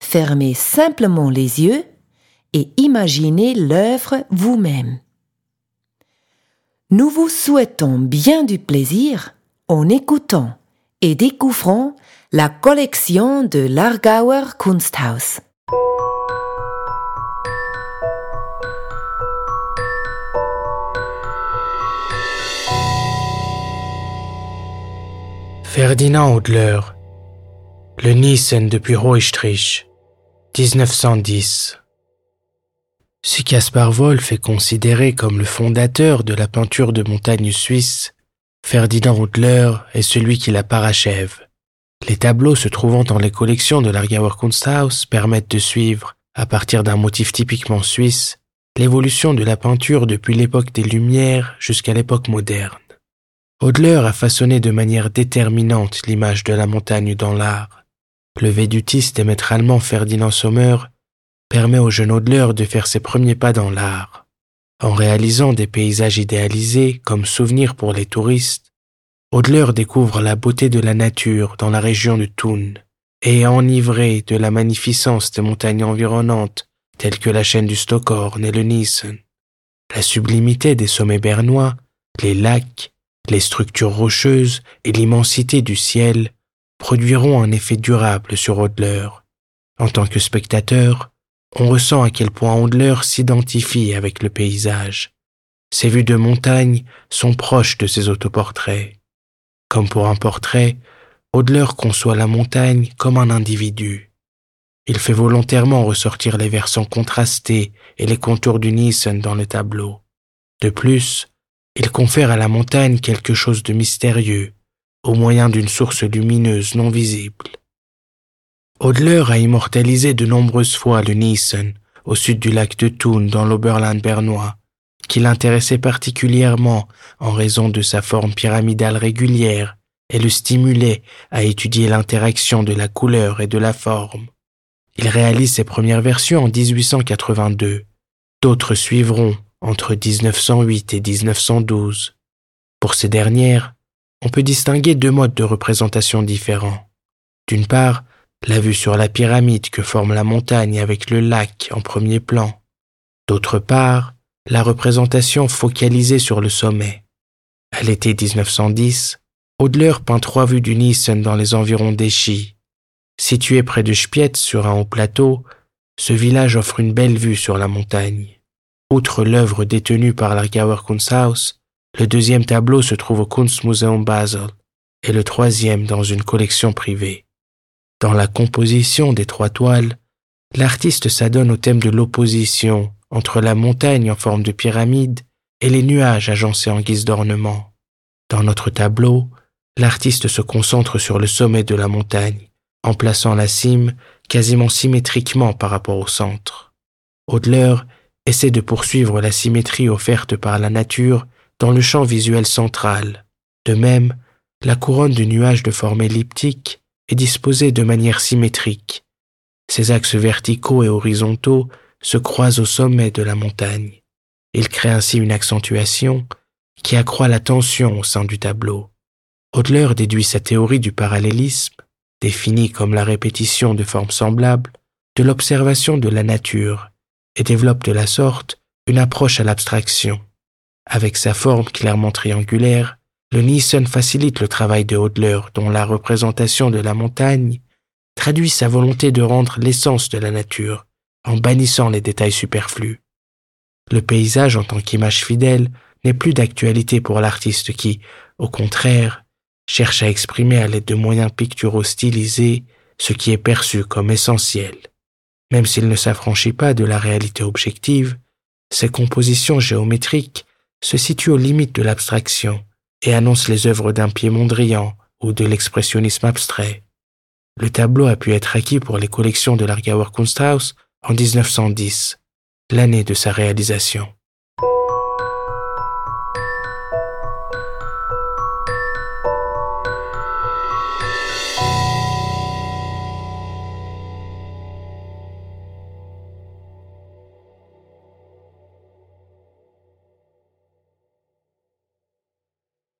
fermez simplement les yeux et imaginez l'œuvre vous-même. Nous vous souhaitons bien du plaisir en écoutant et découvrant la collection de l'Argauer Kunsthaus. Ferdinand Hodler, le Nissen depuis 1910. Si Caspar Wolf est considéré comme le fondateur de la peinture de montagne suisse, Ferdinand Hodler est celui qui la parachève. Les tableaux se trouvant dans les collections de l'Argauer Kunsthaus permettent de suivre, à partir d'un motif typiquement suisse, l'évolution de la peinture depuis l'époque des Lumières jusqu'à l'époque moderne. Hodler a façonné de manière déterminante l'image de la montagne dans l'art. Le védutiste et maître allemand Ferdinand Sommer permet au jeune Hodler de faire ses premiers pas dans l'art. En réalisant des paysages idéalisés comme souvenirs pour les touristes, Hodler découvre la beauté de la nature dans la région de Thun et enivré de la magnificence des montagnes environnantes telles que la chaîne du Stockhorn et le Nissen, la sublimité des sommets bernois, les lacs, les structures rocheuses et l'immensité du ciel produiront un effet durable sur Hodler. En tant que spectateur, on ressent à quel point Hodler s'identifie avec le paysage. Ses vues de montagne sont proches de ses autoportraits. Comme pour un portrait, Hodler conçoit la montagne comme un individu. Il fait volontairement ressortir les versants contrastés et les contours du Nissen dans le tableau. De plus, il confère à la montagne quelque chose de mystérieux, au moyen d'une source lumineuse non visible. Hodler a immortalisé de nombreuses fois le Nissen, au sud du lac de Thun dans l'Oberland bernois, qui l'intéressait particulièrement en raison de sa forme pyramidale régulière et le stimulait à étudier l'interaction de la couleur et de la forme. Il réalise ses premières versions en 1882. D'autres suivront entre 1908 et 1912. Pour ces dernières, on peut distinguer deux modes de représentation différents. D'une part, la vue sur la pyramide que forme la montagne avec le lac en premier plan. D'autre part, la représentation focalisée sur le sommet. À l'été 1910, Hodler peint trois vues du Nissen dans les environs d'Echy. Situé près de Spiez sur un haut plateau, ce village offre une belle vue sur la montagne. Outre l'œuvre détenue par l'Argauer Kunsthaus, le deuxième tableau se trouve au Kunstmuseum Basel et le troisième dans une collection privée. Dans la composition des trois toiles, l'artiste s'adonne au thème de l'opposition entre la montagne en forme de pyramide et les nuages agencés en guise d'ornement. Dans notre tableau, l'artiste se concentre sur le sommet de la montagne, en plaçant la cime quasiment symétriquement par rapport au centre. Hodler essaie de poursuivre la symétrie offerte par la nature dans le champ visuel central. De même, la couronne de nuages de forme elliptique est disposée de manière symétrique. Ses axes verticaux et horizontaux se croisent au sommet de la montagne. Il crée ainsi une accentuation qui accroît la tension au sein du tableau. Hodler déduit sa théorie du parallélisme, définie comme la répétition de formes semblables, de l'observation de la nature et développe de la sorte une approche à l'abstraction. Avec sa forme clairement triangulaire, le Nissen facilite le travail de Hodler dont la représentation de la montagne traduit sa volonté de rendre l'essence de la nature en bannissant les détails superflus. Le paysage en tant qu'image fidèle n'est plus d'actualité pour l'artiste qui, au contraire, cherche à exprimer à l'aide de moyens picturaux stylisés ce qui est perçu comme essentiel. Même s'il ne s'affranchit pas de la réalité objective, ses compositions géométriques se situent aux limites de l'abstraction et annoncent les œuvres d'un pied Mondrian ou de l'expressionnisme abstrait. Le tableau a pu être acquis pour les collections de l'Argauer Kunsthaus en 1910, l'année de sa réalisation.